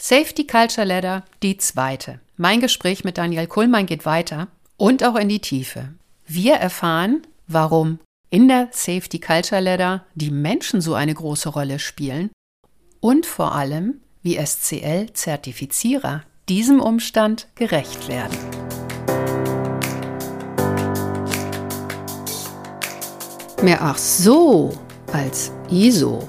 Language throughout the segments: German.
Safety Culture Ladder, die zweite. Mein Gespräch mit Daniel Kuhlmann geht weiter und auch in die Tiefe. Wir erfahren, warum in der Safety Culture Ladder die Menschen so eine große Rolle spielen und vor allem, wie SCL-Zertifizierer diesem Umstand gerecht werden. Mehr ach so als ISO.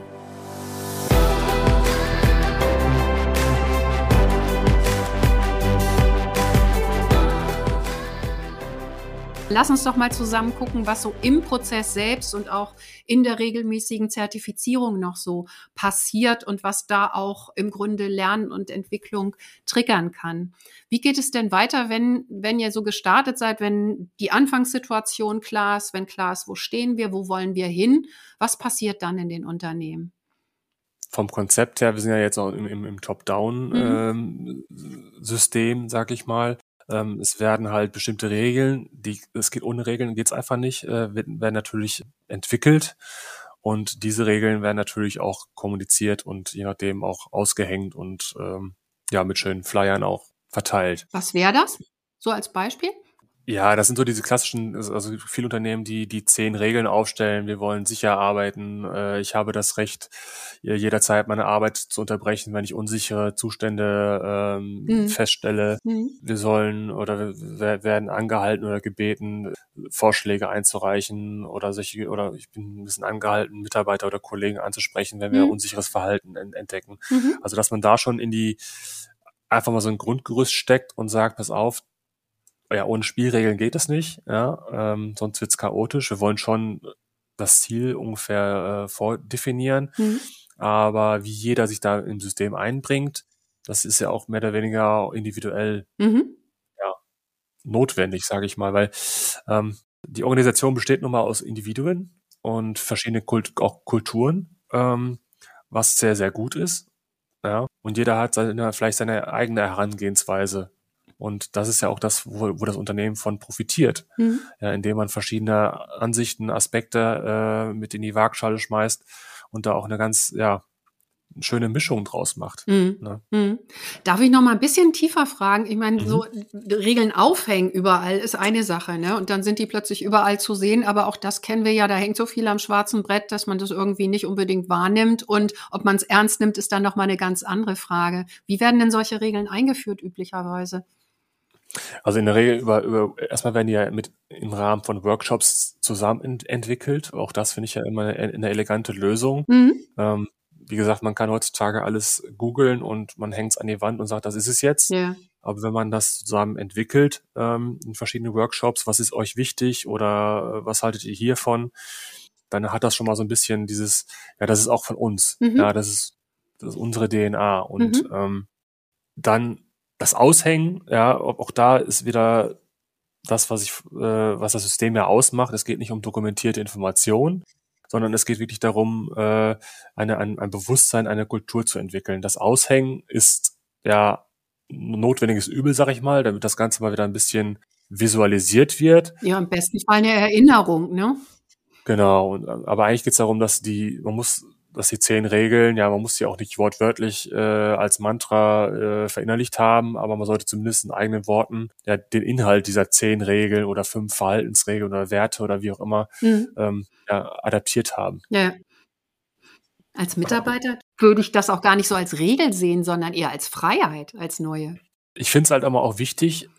Lass uns doch mal zusammen gucken, was so im Prozess selbst und auch in der regelmäßigen Zertifizierung noch so passiert und was da auch im Grunde Lernen und Entwicklung triggern kann. Wie geht es denn weiter, wenn, wenn ihr so gestartet seid, wenn die Anfangssituation klar ist, wenn klar ist, wo stehen wir, wo wollen wir hin? Was passiert dann in den Unternehmen? vom Konzept her, wir sind ja jetzt auch im, im, im Top-Down-System, mhm. ähm, sag ich mal. Ähm, es werden halt bestimmte Regeln, die es geht ohne Regeln geht's einfach nicht, äh, werden natürlich entwickelt und diese Regeln werden natürlich auch kommuniziert und je nachdem auch ausgehängt und ähm, ja mit schönen Flyern auch verteilt. Was wäre das? So als Beispiel? Ja, das sind so diese klassischen, also viele Unternehmen, die die zehn Regeln aufstellen. Wir wollen sicher arbeiten. Äh, ich habe das Recht, jederzeit meine Arbeit zu unterbrechen, wenn ich unsichere Zustände ähm, mhm. feststelle. Mhm. Wir sollen oder wir werden angehalten oder gebeten, Vorschläge einzureichen oder solche, oder ich bin ein bisschen angehalten, Mitarbeiter oder Kollegen anzusprechen, wenn wir mhm. unsicheres Verhalten entdecken. Mhm. Also dass man da schon in die einfach mal so ein Grundgerüst steckt und sagt, pass auf, ja, ohne Spielregeln geht es nicht, ja, ähm, sonst wird's chaotisch. Wir wollen schon das Ziel ungefähr äh, vordefinieren, mhm. aber wie jeder sich da im System einbringt, das ist ja auch mehr oder weniger individuell mhm. ja, notwendig, sage ich mal, weil ähm, die Organisation besteht nun mal aus Individuen und verschiedene Kult auch Kulturen, ähm, was sehr, sehr gut ist. Ja, und jeder hat seine, vielleicht seine eigene Herangehensweise und das ist ja auch das, wo, wo das Unternehmen von profitiert, mhm. ja, indem man verschiedene Ansichten, Aspekte äh, mit in die Waagschale schmeißt und da auch eine ganz, ja, schöne Mischung draus macht. Mhm. Ne? Mhm. Darf ich noch mal ein bisschen tiefer fragen? Ich meine, mhm. so Regeln aufhängen überall ist eine Sache, ne? Und dann sind die plötzlich überall zu sehen. Aber auch das kennen wir ja. Da hängt so viel am schwarzen Brett, dass man das irgendwie nicht unbedingt wahrnimmt. Und ob man es ernst nimmt, ist dann noch mal eine ganz andere Frage. Wie werden denn solche Regeln eingeführt üblicherweise? Also in der Regel über, über erstmal werden die ja mit im Rahmen von Workshops zusammen ent entwickelt. Auch das finde ich ja immer eine, eine elegante Lösung. Mhm. Ähm, wie gesagt, man kann heutzutage alles googeln und man hängt es an die Wand und sagt, das ist es jetzt. Ja. Aber wenn man das zusammen entwickelt ähm, in verschiedenen Workshops, was ist euch wichtig oder äh, was haltet ihr hiervon, dann hat das schon mal so ein bisschen dieses, ja, das ist auch von uns. Mhm. Ja, das ist, das ist unsere DNA. Und mhm. ähm, dann das Aushängen, ja, auch da ist wieder das, was ich, äh, was das System ja ausmacht. Es geht nicht um dokumentierte Information, sondern es geht wirklich darum, äh, eine, ein, ein Bewusstsein, eine Kultur zu entwickeln. Das Aushängen ist ja ein notwendiges Übel, sag ich mal, damit das Ganze mal wieder ein bisschen visualisiert wird. Ja, im besten Fall eine Erinnerung, ne? Genau, aber eigentlich geht es darum, dass die, man muss dass die zehn Regeln, ja, man muss sie auch nicht wortwörtlich äh, als Mantra äh, verinnerlicht haben, aber man sollte zumindest in eigenen Worten ja den Inhalt dieser zehn Regeln oder fünf Verhaltensregeln oder Werte oder wie auch immer mhm. ähm, ja, adaptiert haben. Ja. Als Mitarbeiter würde ich das auch gar nicht so als Regel sehen, sondern eher als Freiheit, als neue. Ich finde es halt immer auch wichtig,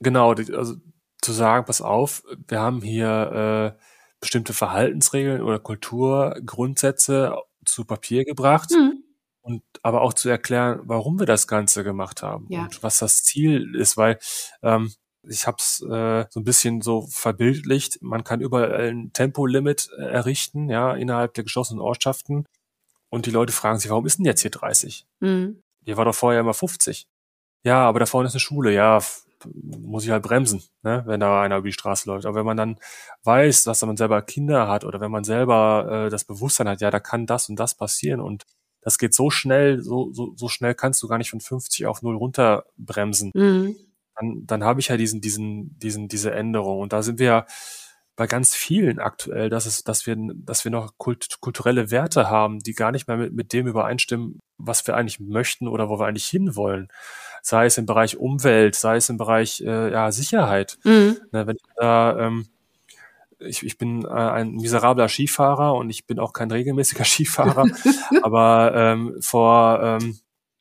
genau, also zu sagen, pass auf, wir haben hier äh, bestimmte Verhaltensregeln oder Kulturgrundsätze zu Papier gebracht. Mhm. Und aber auch zu erklären, warum wir das Ganze gemacht haben ja. und was das Ziel ist, weil ähm, ich habe es äh, so ein bisschen so verbildlicht. Man kann überall ein Tempolimit äh, errichten, ja, innerhalb der geschlossenen Ortschaften. Und die Leute fragen sich, warum ist denn jetzt hier 30? Mhm. Hier war doch vorher immer 50. Ja, aber da vorne ist eine Schule. Ja, muss ich halt bremsen, ne, wenn da einer über die Straße läuft. Aber wenn man dann weiß, dass man selber Kinder hat oder wenn man selber äh, das Bewusstsein hat, ja, da kann das und das passieren und das geht so schnell, so, so, so schnell kannst du gar nicht von 50 auf 0 runterbremsen. Mhm. Dann, dann habe ich ja diesen, diesen, diesen, diese Änderung. Und da sind wir ja bei ganz vielen aktuell, dass es, dass wir, dass wir noch kult, kulturelle Werte haben, die gar nicht mehr mit, mit dem übereinstimmen, was wir eigentlich möchten oder wo wir eigentlich hinwollen. Sei es im Bereich Umwelt, sei es im Bereich äh, ja, Sicherheit. Mhm. Ne, wenn ich da, ähm, ich, ich bin äh, ein miserabler Skifahrer und ich bin auch kein regelmäßiger Skifahrer, aber ähm, vor, ähm,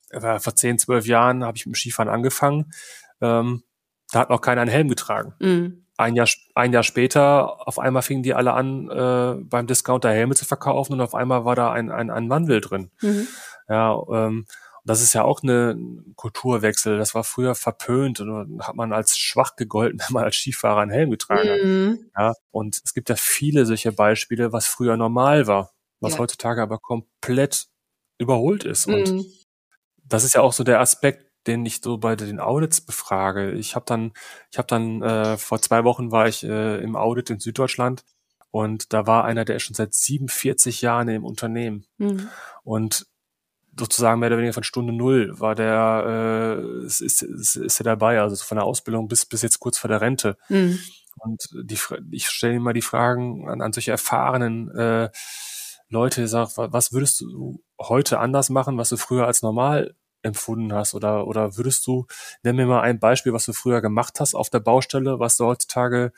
äh, vor zehn, zwölf Jahren habe ich mit dem Skifahren angefangen. Ähm, da hat noch keiner einen Helm getragen. Mhm ein Jahr, ein Jahr später, auf einmal fingen die alle an, äh, beim Discounter Helme zu verkaufen und auf einmal war da ein, ein, ein Wandel drin. Mhm. Ja, ähm, das ist ja auch eine Kulturwechsel. Das war früher verpönt und hat man als schwach gegolten, wenn man als Skifahrer einen Helm getragen mhm. hat. Ja, und es gibt ja viele solche Beispiele, was früher normal war, was ja. heutzutage aber komplett überholt ist. Mhm. Und das ist ja auch so der Aspekt, den ich so bei den Audits befrage. Ich habe dann, ich habe dann äh, vor zwei Wochen war ich äh, im Audit in Süddeutschland und da war einer, der ist schon seit 47 Jahren im Unternehmen mhm. und sozusagen mehr oder weniger von Stunde null war der äh, ist, ist, ist, ist er dabei, also von der Ausbildung bis bis jetzt kurz vor der Rente. Mhm. Und die, ich stelle immer die Fragen an, an solche erfahrenen äh, Leute, sag, was würdest du heute anders machen, was du früher als normal empfunden hast? Oder, oder würdest du, nenn mir mal ein Beispiel, was du früher gemacht hast auf der Baustelle, was du heutzutage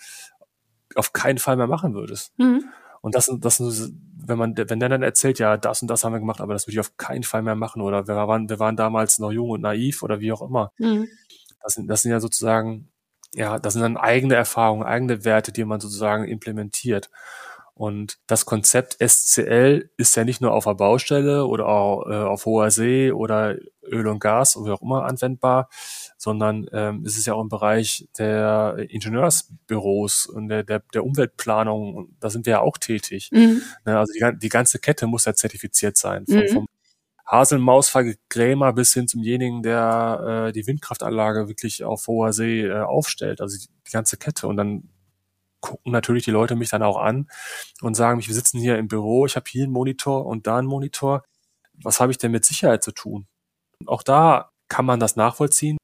auf keinen Fall mehr machen würdest. Mhm. Und das, das, wenn man, wenn der dann erzählt, ja, das und das haben wir gemacht, aber das würde ich auf keinen Fall mehr machen. Oder wir waren, wir waren damals noch jung und naiv oder wie auch immer. Mhm. Das sind, das sind ja sozusagen, ja, das sind dann eigene Erfahrungen, eigene Werte, die man sozusagen implementiert. Und das Konzept SCL ist ja nicht nur auf der Baustelle oder auch äh, auf hoher See oder Öl und Gas oder wie auch immer anwendbar, sondern ähm, es ist ja auch im Bereich der Ingenieursbüros und der, der, der Umweltplanung, da sind wir ja auch tätig. Mhm. Ne, also die, die, ganze Kette muss ja zertifiziert sein. Vom, mhm. vom Haselmausvergrämer bis hin zumjenigen, der äh, die Windkraftanlage wirklich auf hoher See äh, aufstellt. Also die, die ganze Kette. Und dann gucken natürlich die Leute mich dann auch an und sagen mich, wir sitzen hier im Büro, ich habe hier einen Monitor und da einen Monitor. Was habe ich denn mit Sicherheit zu tun? Auch da kann man das nachvollziehen.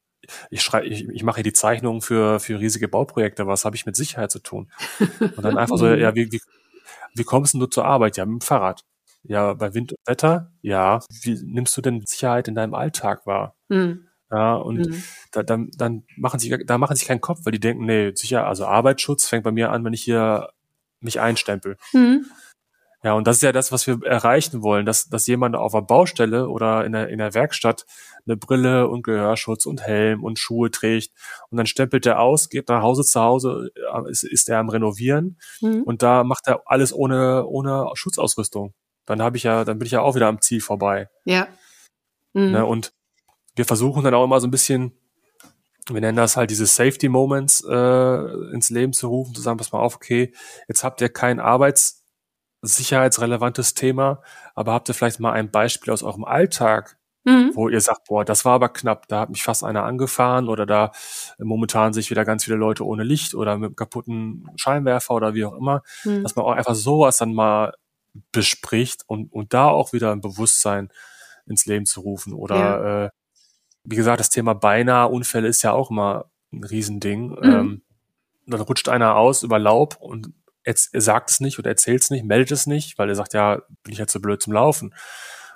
Ich schreibe, ich, ich mache hier die Zeichnungen für, für riesige Bauprojekte. Was habe ich mit Sicherheit zu tun? Und dann einfach so, ja, wie, wie, wie kommst du zur Arbeit? Ja, mit dem Fahrrad. Ja, bei Wind und Wetter? Ja. Wie nimmst du denn Sicherheit in deinem Alltag wahr? Mhm. Ja, und mhm. da, dann, dann machen sich, da machen sich keinen Kopf, weil die denken, nee, sicher, also Arbeitsschutz fängt bei mir an, wenn ich hier mich einstempel. Mhm. Ja, und das ist ja das, was wir erreichen wollen, dass, dass jemand auf der Baustelle oder in der, in der Werkstatt eine Brille und Gehörschutz und Helm und Schuhe trägt und dann stempelt er aus, geht nach Hause zu Hause, äh, ist, ist er am Renovieren mhm. und da macht er alles ohne, ohne Schutzausrüstung. Dann habe ich ja, dann bin ich ja auch wieder am Ziel vorbei. Ja. Mhm. Ne, und wir versuchen dann auch immer so ein bisschen, wir nennen das halt diese Safety Moments äh, ins Leben zu rufen, zu sagen, pass mal auf, okay, jetzt habt ihr kein arbeitssicherheitsrelevantes Thema, aber habt ihr vielleicht mal ein Beispiel aus eurem Alltag, mhm. wo ihr sagt, boah, das war aber knapp, da hat mich fast einer angefahren oder da momentan sich wieder ganz viele Leute ohne Licht oder mit einem kaputten Scheinwerfer oder wie auch immer, mhm. dass man auch einfach sowas dann mal bespricht und, und da auch wieder ein Bewusstsein ins Leben zu rufen oder ja. äh, wie gesagt, das Thema beinahe Unfälle ist ja auch immer ein Riesending. Mhm. Ähm, dann rutscht einer aus über Laub und er, er sagt es nicht oder erzählt es nicht, meldet es nicht, weil er sagt, ja, bin ich jetzt so blöd zum Laufen.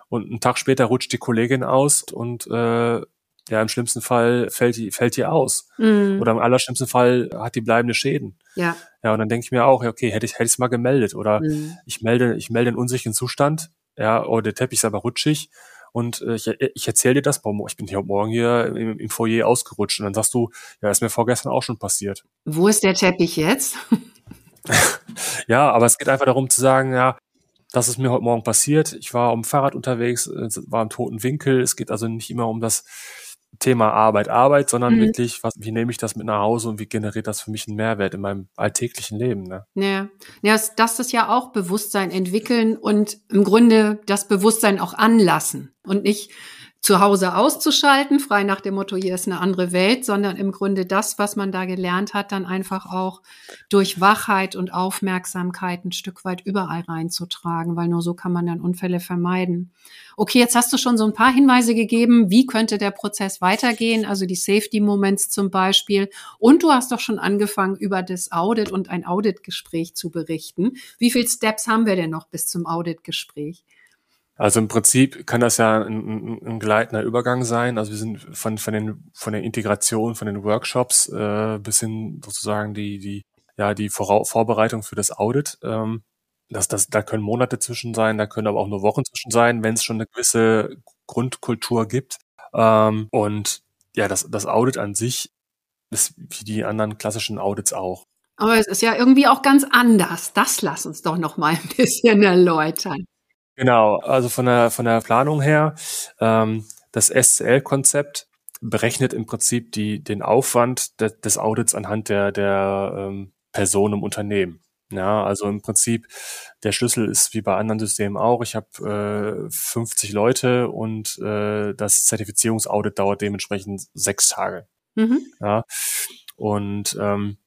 Und einen Tag später rutscht die Kollegin aus und äh, ja, im schlimmsten Fall fällt die, fällt die aus. Mhm. Oder im allerschlimmsten Fall hat die bleibende Schäden. Ja. Ja, und dann denke ich mir auch, okay, hätte ich, hätte ich es mal gemeldet. Oder mhm. ich melde, ich melde einen unsicheren Zustand, ja, oder der Teppich ist aber rutschig und äh, ich, ich erzähle dir das, ich bin hier heute Morgen hier im, im Foyer ausgerutscht und dann sagst du, ja, ist mir vorgestern auch schon passiert. Wo ist der Teppich jetzt? ja, aber es geht einfach darum zu sagen, ja, das ist mir heute Morgen passiert. Ich war am Fahrrad unterwegs, war im toten Winkel. Es geht also nicht immer um das Thema Arbeit, Arbeit, sondern mhm. wirklich, was, wie nehme ich das mit nach Hause und wie generiert das für mich einen Mehrwert in meinem alltäglichen Leben? Ne? Ja, ja das ist ja auch Bewusstsein entwickeln und im Grunde das Bewusstsein auch anlassen und nicht zu Hause auszuschalten, frei nach dem Motto, hier ist eine andere Welt, sondern im Grunde das, was man da gelernt hat, dann einfach auch durch Wachheit und Aufmerksamkeit ein Stück weit überall reinzutragen, weil nur so kann man dann Unfälle vermeiden. Okay, jetzt hast du schon so ein paar Hinweise gegeben, wie könnte der Prozess weitergehen, also die Safety Moments zum Beispiel. Und du hast doch schon angefangen, über das Audit und ein Auditgespräch zu berichten. Wie viele Steps haben wir denn noch bis zum Auditgespräch? Also im Prinzip kann das ja ein, ein, gleitender Übergang sein. Also wir sind von, von, den, von der Integration, von den Workshops äh, bis hin sozusagen die, die, ja, die Vorau Vorbereitung für das Audit. Ähm, das, das, da können Monate zwischen sein, da können aber auch nur Wochen zwischen sein, wenn es schon eine gewisse Grundkultur gibt. Ähm, und ja, das, das Audit an sich ist wie die anderen klassischen Audits auch. Aber es ist ja irgendwie auch ganz anders. Das lass uns doch noch mal ein bisschen erläutern. Genau, also von der, von der Planung her, ähm, das SCL-Konzept berechnet im Prinzip die, den Aufwand de, des Audits anhand der, der ähm, Person im Unternehmen. Ja, also im Prinzip der Schlüssel ist wie bei anderen Systemen auch. Ich habe äh, 50 Leute und äh, das Zertifizierungsaudit dauert dementsprechend sechs Tage. Mhm. Ja, und ähm,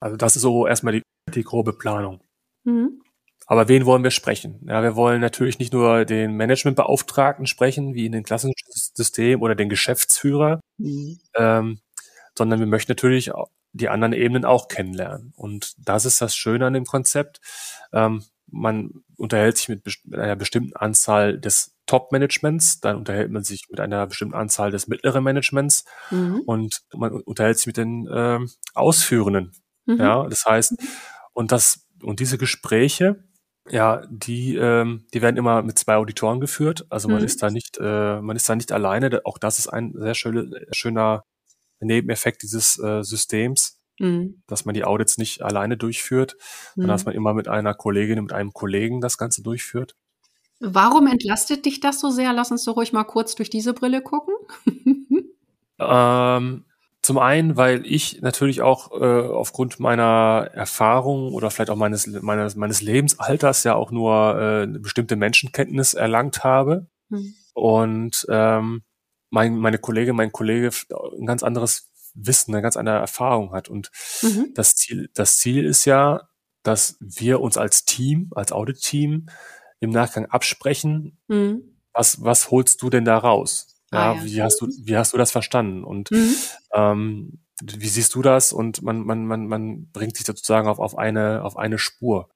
also das ist so erstmal die, die grobe Planung. Mhm. Aber wen wollen wir sprechen? Ja, wir wollen natürlich nicht nur den Managementbeauftragten sprechen, wie in den klassischen System oder den Geschäftsführer, mhm. ähm, sondern wir möchten natürlich die anderen Ebenen auch kennenlernen. Und das ist das Schöne an dem Konzept. Ähm, man unterhält sich mit, mit einer bestimmten Anzahl des Top-Managements, dann unterhält man sich mit einer bestimmten Anzahl des mittleren Managements mhm. und man unterhält sich mit den ähm, Ausführenden. Mhm. Ja, das heißt, mhm. und das und diese Gespräche ja, die, ähm, die werden immer mit zwei Auditoren geführt. Also man mhm. ist da nicht, äh, man ist da nicht alleine. Auch das ist ein sehr schöne, schöner Nebeneffekt dieses äh, Systems, mhm. dass man die Audits nicht alleine durchführt, mhm. sondern dass man immer mit einer Kollegin, mit einem Kollegen das Ganze durchführt. Warum entlastet dich das so sehr? Lass uns doch ruhig mal kurz durch diese Brille gucken. ähm, zum einen, weil ich natürlich auch äh, aufgrund meiner Erfahrung oder vielleicht auch meines, meines, meines Lebensalters ja auch nur äh, eine bestimmte Menschenkenntnis erlangt habe. Mhm. Und ähm, mein, meine Kollegin, mein Kollege ein ganz anderes Wissen, eine ganz andere Erfahrung hat. Und mhm. das Ziel, das Ziel ist ja, dass wir uns als Team, als Audit-Team im Nachgang absprechen, mhm. was, was holst du denn da raus? Ja, ah, ja, wie hast du, wie hast du das verstanden? Und mhm. ähm, wie siehst du das? Und man, man, man, man bringt sich sozusagen auf, auf eine, auf eine Spur.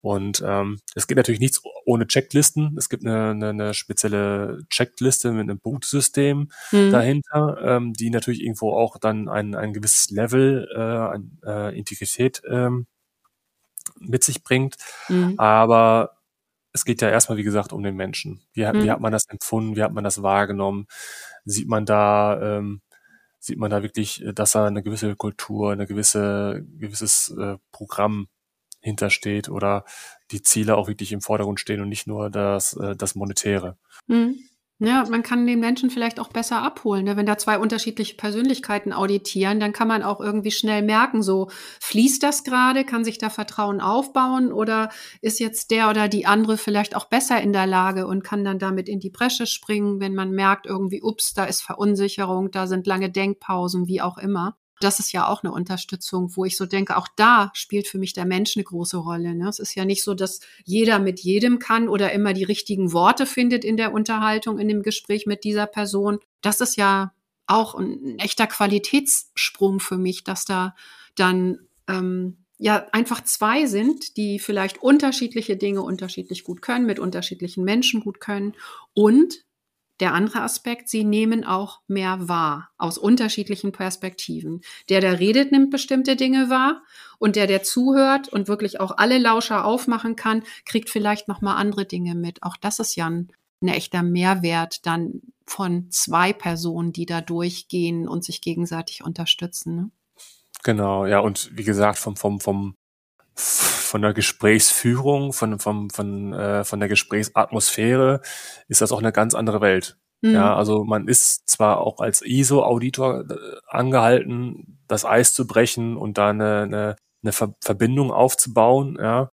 Und ähm, es geht natürlich nichts ohne Checklisten. Es gibt eine, eine, eine spezielle Checkliste mit einem Punktesystem mhm. dahinter, ähm, die natürlich irgendwo auch dann ein, ein gewisses Level äh, an äh, Integrität ähm, mit sich bringt. Mhm. Aber es geht ja erstmal, wie gesagt, um den Menschen. Wie, mhm. wie hat man das empfunden? Wie hat man das wahrgenommen? Sieht man da, ähm, sieht man da wirklich, dass da eine gewisse Kultur, eine gewisse, gewisses äh, Programm hintersteht oder die Ziele auch wirklich im Vordergrund stehen und nicht nur das, äh, das Monetäre. Mhm. Ja, man kann den Menschen vielleicht auch besser abholen. Ne? Wenn da zwei unterschiedliche Persönlichkeiten auditieren, dann kann man auch irgendwie schnell merken, so fließt das gerade, kann sich da Vertrauen aufbauen oder ist jetzt der oder die andere vielleicht auch besser in der Lage und kann dann damit in die Bresche springen, wenn man merkt irgendwie, ups, da ist Verunsicherung, da sind lange Denkpausen, wie auch immer das ist ja auch eine Unterstützung, wo ich so denke, auch da spielt für mich der Mensch eine große Rolle. Ne? Es ist ja nicht so, dass jeder mit jedem kann oder immer die richtigen Worte findet in der Unterhaltung, in dem Gespräch mit dieser Person. Das ist ja auch ein, echter Qualitätssprung für mich, dass da dann ähm, ja einfach zwei sind, die vielleicht unterschiedliche Dinge unterschiedlich gut können, mit unterschiedlichen Menschen gut können und der andere Aspekt, sie nehmen auch mehr wahr aus unterschiedlichen Perspektiven. Der, der redet, nimmt bestimmte Dinge wahr und der, der zuhört und wirklich auch alle Lauscher aufmachen kann, kriegt vielleicht noch mal andere Dinge mit. Auch das ist ja ein, ein echter Mehrwert dann von zwei Personen, die da durchgehen und sich gegenseitig unterstützen. Ne? Genau, ja und wie gesagt vom vom vom von der Gesprächsführung, von, von, von, äh, von der Gesprächsatmosphäre ist das auch eine ganz andere Welt. Mhm. Ja, also man ist zwar auch als ISO-Auditor äh, angehalten, das Eis zu brechen und da eine, eine, eine Ver Verbindung aufzubauen, ja,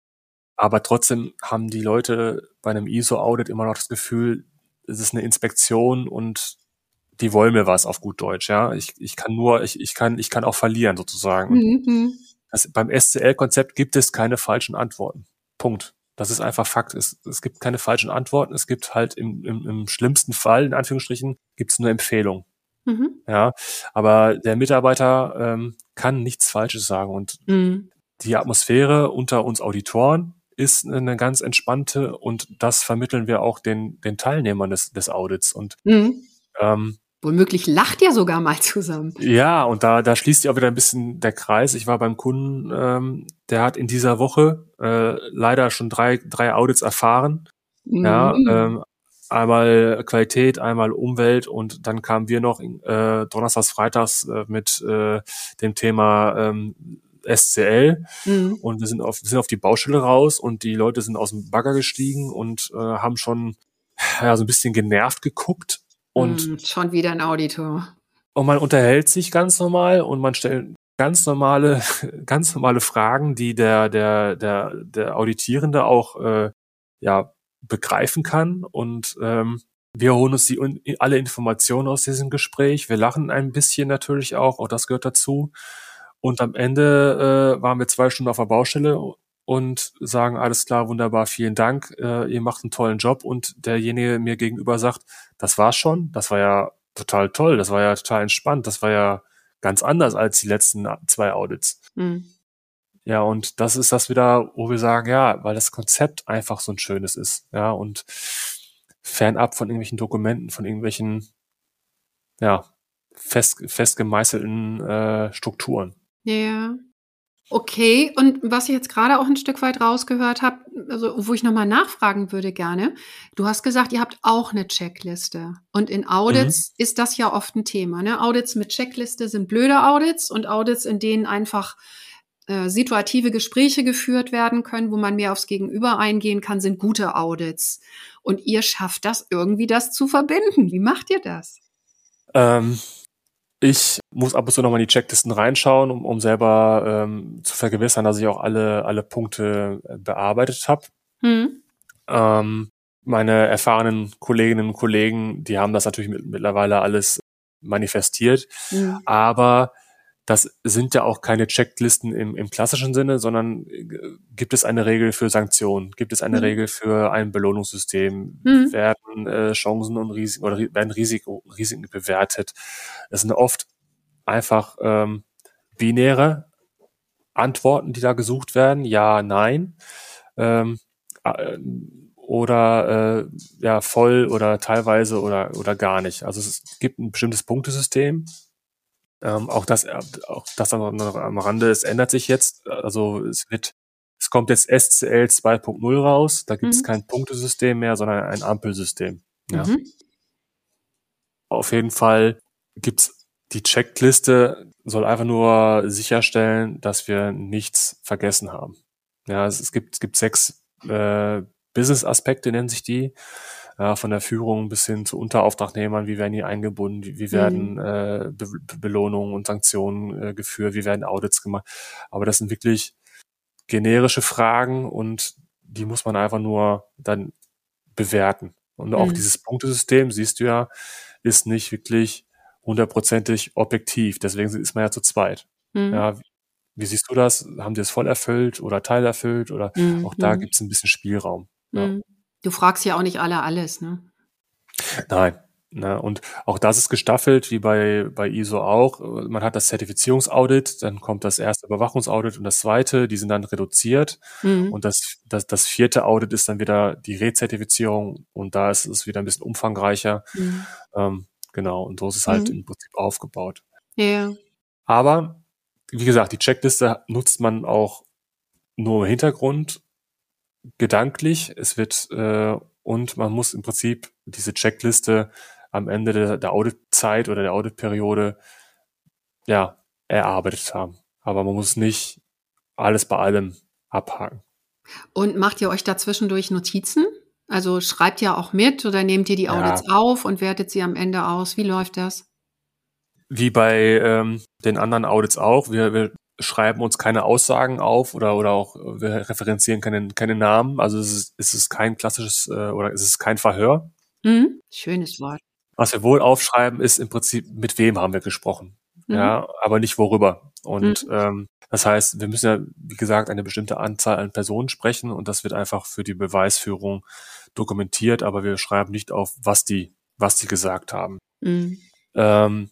aber trotzdem haben die Leute bei einem ISO-Audit immer noch das Gefühl, es ist eine Inspektion und die wollen mir was auf gut Deutsch, ja. Ich, ich kann nur, ich, ich kann, ich kann auch verlieren sozusagen. Mhm. Das, beim SCL-Konzept gibt es keine falschen Antworten. Punkt. Das ist einfach Fakt. Es, es gibt keine falschen Antworten. Es gibt halt im, im, im schlimmsten Fall, in Anführungsstrichen, gibt es nur Empfehlungen. Mhm. Ja, aber der Mitarbeiter ähm, kann nichts Falsches sagen und mhm. die Atmosphäre unter uns Auditoren ist eine ganz entspannte und das vermitteln wir auch den, den Teilnehmern des, des Audits und mhm. ähm, Womöglich lacht ihr sogar mal zusammen. Ja, und da, da schließt sich auch wieder ein bisschen der Kreis. Ich war beim Kunden, ähm, der hat in dieser Woche äh, leider schon drei, drei Audits erfahren. Mhm. Ja, ähm, einmal Qualität, einmal Umwelt und dann kamen wir noch äh, donnerstags, freitags äh, mit äh, dem Thema ähm, SCL mhm. und wir sind auf, wir sind auf die Baustelle raus und die Leute sind aus dem Bagger gestiegen und äh, haben schon ja, so ein bisschen genervt geguckt und hm, schon wieder ein Auditor. Und man unterhält sich ganz normal und man stellt ganz normale, ganz normale Fragen, die der, der, der, der Auditierende auch äh, ja, begreifen kann. Und ähm, wir holen uns die alle Informationen aus diesem Gespräch. Wir lachen ein bisschen natürlich auch, auch das gehört dazu. Und am Ende äh, waren wir zwei Stunden auf der Baustelle und sagen, alles klar, wunderbar, vielen Dank, äh, ihr macht einen tollen Job und derjenige mir gegenüber sagt, das war's schon, das war ja total toll, das war ja total entspannt, das war ja ganz anders als die letzten zwei Audits. Mhm. Ja, und das ist das wieder, wo wir sagen, ja, weil das Konzept einfach so ein schönes ist, ja, und fernab von irgendwelchen Dokumenten, von irgendwelchen, ja, fest, fest gemeißelten äh, Strukturen. Ja, Okay, und was ich jetzt gerade auch ein Stück weit rausgehört habe, also wo ich nochmal nachfragen würde gerne, du hast gesagt, ihr habt auch eine Checkliste. Und in Audits mhm. ist das ja oft ein Thema. Ne? Audits mit Checkliste sind blöde Audits und Audits, in denen einfach äh, situative Gespräche geführt werden können, wo man mehr aufs Gegenüber eingehen kann, sind gute Audits. Und ihr schafft das irgendwie, das zu verbinden. Wie macht ihr das? Ähm, ich muss ab und zu nochmal in die Checklisten reinschauen, um, um selber ähm, zu vergewissern, dass ich auch alle, alle Punkte äh, bearbeitet habe. Hm. Ähm, meine erfahrenen Kolleginnen und Kollegen, die haben das natürlich mit, mittlerweile alles manifestiert. Hm. Aber das sind ja auch keine Checklisten im, im klassischen Sinne, sondern äh, gibt es eine Regel für Sanktionen, gibt es eine mhm. Regel für ein Belohnungssystem, mhm. werden äh, Chancen und Risiken oder werden Risiko, Risiken bewertet. Das sind oft einfach ähm, binäre Antworten, die da gesucht werden, ja, nein. Ähm, äh, oder äh, ja voll oder teilweise oder oder gar nicht. Also es gibt ein bestimmtes Punktesystem, ähm, auch das, äh, auch das am, am Rande, es ändert sich jetzt. Also es wird, es kommt jetzt SCL 2.0 raus. Da gibt es mhm. kein Punktesystem mehr, sondern ein Ampelsystem. Ja. Mhm. Auf jeden Fall gibt's die Checkliste soll einfach nur sicherstellen, dass wir nichts vergessen haben. Ja, es, es gibt es gibt sechs äh, Business-Aspekte nennen sich die ja, von der Führung bis hin zu Unterauftragnehmern, wie werden die eingebunden, wie, wie werden mhm. äh, Be Belohnungen und Sanktionen äh, geführt, wie werden Audits gemacht. Aber das sind wirklich generische Fragen und die muss man einfach nur dann bewerten. Und auch mhm. dieses Punktesystem, siehst du ja, ist nicht wirklich hundertprozentig objektiv. Deswegen ist man ja zu zweit. Mhm. Ja, wie siehst du das? Haben die es voll erfüllt oder teilerfüllt? Oder mhm. auch da mhm. gibt es ein bisschen Spielraum. Ja. Du fragst ja auch nicht alle alles, ne? Nein. Ne, und auch das ist gestaffelt, wie bei, bei ISO auch. Man hat das Zertifizierungsaudit, dann kommt das erste Überwachungsaudit und das zweite, die sind dann reduziert. Mhm. Und das, das, das vierte Audit ist dann wieder die Rezertifizierung und da ist es wieder ein bisschen umfangreicher. Mhm. Ähm, genau, und so ist es halt mhm. im Prinzip aufgebaut. Ja. Aber, wie gesagt, die Checkliste nutzt man auch nur im Hintergrund gedanklich. Es wird äh, und man muss im Prinzip diese Checkliste am Ende der, der Auditzeit oder der Auditperiode ja erarbeitet haben. Aber man muss nicht alles bei allem abhaken. Und macht ihr euch da zwischendurch Notizen? Also schreibt ihr auch mit oder nehmt ihr die Audits ja. auf und wertet sie am Ende aus? Wie läuft das? Wie bei ähm, den anderen Audits auch. Wir, wir schreiben uns keine Aussagen auf oder oder auch wir referenzieren keine keine Namen. Also es ist, es ist kein klassisches äh, oder es ist kein Verhör. Mhm. Schönes Wort. Was wir wohl aufschreiben, ist im Prinzip, mit wem haben wir gesprochen. Mhm. Ja, aber nicht worüber. Und mhm. ähm, das heißt, wir müssen ja, wie gesagt, eine bestimmte Anzahl an Personen sprechen und das wird einfach für die Beweisführung dokumentiert, aber wir schreiben nicht auf, was die, was die gesagt haben. Mhm. Ähm,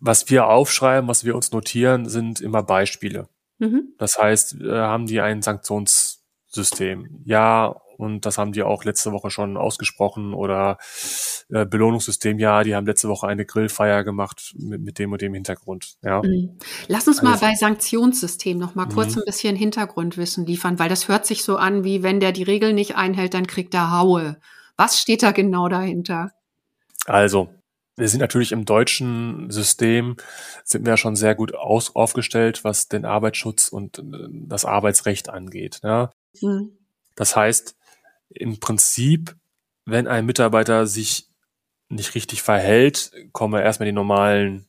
was wir aufschreiben, was wir uns notieren, sind immer Beispiele. Mhm. Das heißt, äh, haben die ein Sanktionssystem? Ja, und das haben die auch letzte Woche schon ausgesprochen oder äh, Belohnungssystem, ja, die haben letzte Woche eine Grillfeier gemacht mit, mit dem und dem Hintergrund. Ja. Mhm. Lass uns also, mal bei Sanktionssystem noch mal kurz mhm. ein bisschen Hintergrundwissen liefern, weil das hört sich so an, wie wenn der die Regeln nicht einhält, dann kriegt er Haue. Was steht da genau dahinter? Also, wir sind natürlich im deutschen System, sind wir ja schon sehr gut aus, aufgestellt, was den Arbeitsschutz und äh, das Arbeitsrecht angeht. Ja. Mhm. Das heißt, im Prinzip, wenn ein Mitarbeiter sich nicht richtig verhält, kommen erstmal die normalen,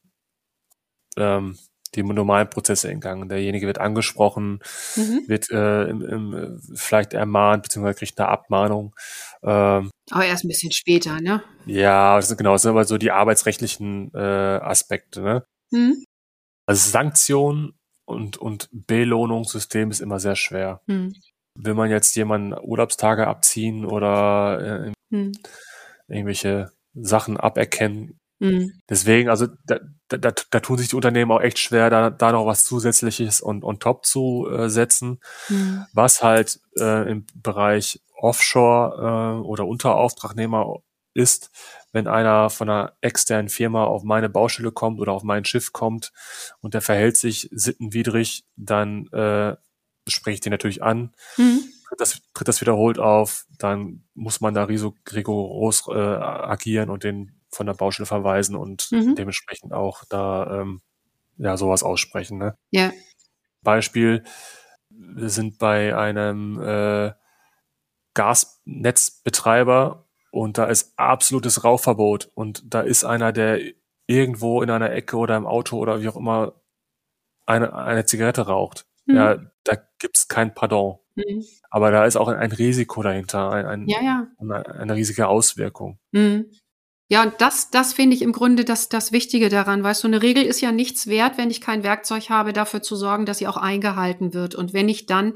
ähm, die normalen Prozesse in Gang. Derjenige wird angesprochen, mhm. wird äh, im, im, vielleicht ermahnt, beziehungsweise kriegt eine Abmahnung. Ähm, aber erst ein bisschen später, ne? Ja, das sind, genau, das sind aber so die arbeitsrechtlichen äh, Aspekte, ne? Mhm. Also Sanktion und, und Belohnungssystem ist immer sehr schwer. Mhm will man jetzt jemanden Urlaubstage abziehen oder äh, hm. irgendwelche Sachen aberkennen. Hm. Deswegen, also da, da, da, tun sich die Unternehmen auch echt schwer, da, da noch was Zusätzliches und on top zu äh, setzen, hm. was halt äh, im Bereich Offshore äh, oder Unterauftragnehmer ist, wenn einer von einer externen Firma auf meine Baustelle kommt oder auf mein Schiff kommt und der verhält sich sittenwidrig, dann äh, spreche ich den natürlich an. Mhm. Tritt, das, tritt das wiederholt auf, dann muss man da rigoros äh, agieren und den von der Baustelle verweisen und mhm. dementsprechend auch da ähm, ja sowas aussprechen. Ne? Ja. Beispiel, wir sind bei einem äh, Gasnetzbetreiber und da ist absolutes Rauchverbot und da ist einer, der irgendwo in einer Ecke oder im Auto oder wie auch immer eine, eine Zigarette raucht. Mhm. Ja, da gibt's kein Pardon. Mhm. Aber da ist auch ein, Risiko dahinter, ein, ein, ja, ja. Eine, eine, riesige Auswirkung. Mhm. Ja, und das, das finde ich im Grunde das, das Wichtige daran. Weißt du, eine Regel ist ja nichts wert, wenn ich kein Werkzeug habe, dafür zu sorgen, dass sie auch eingehalten wird. Und wenn ich dann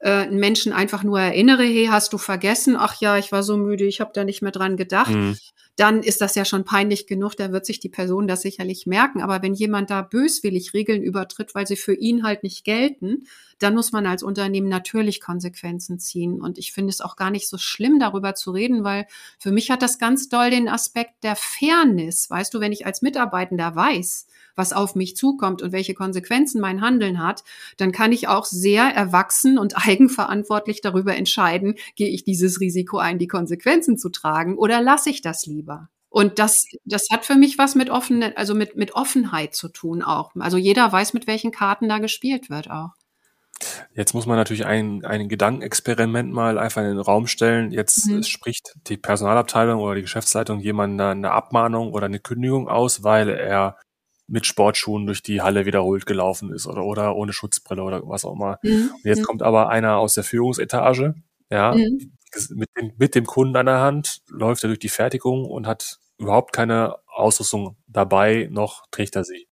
äh, einen Menschen einfach nur erinnere, hey, hast du vergessen? Ach ja, ich war so müde, ich habe da nicht mehr dran gedacht. Mhm dann ist das ja schon peinlich genug, da wird sich die Person das sicherlich merken. Aber wenn jemand da böswillig Regeln übertritt, weil sie für ihn halt nicht gelten, dann muss man als Unternehmen natürlich Konsequenzen ziehen. Und ich finde es auch gar nicht so schlimm, darüber zu reden, weil für mich hat das ganz doll den Aspekt der Fairness. Weißt du, wenn ich als Mitarbeitender weiß, was auf mich zukommt und welche Konsequenzen mein Handeln hat, dann kann ich auch sehr erwachsen und eigenverantwortlich darüber entscheiden, gehe ich dieses Risiko ein, die Konsequenzen zu tragen oder lasse ich das lieber. Und das, das hat für mich was mit offenen, also mit, mit Offenheit zu tun auch. Also jeder weiß, mit welchen Karten da gespielt wird auch. Jetzt muss man natürlich ein, ein Gedankenexperiment mal einfach in den Raum stellen. Jetzt mhm. spricht die Personalabteilung oder die Geschäftsleitung jemandem eine Abmahnung oder eine Kündigung aus, weil er mit Sportschuhen durch die Halle wiederholt gelaufen ist oder, oder ohne Schutzbrille oder was auch immer. Mhm. Und jetzt mhm. kommt aber einer aus der Führungsetage, ja, mhm. mit, dem, mit dem Kunden an der Hand, läuft er durch die Fertigung und hat überhaupt keine Ausrüstung dabei, noch trägt er sie.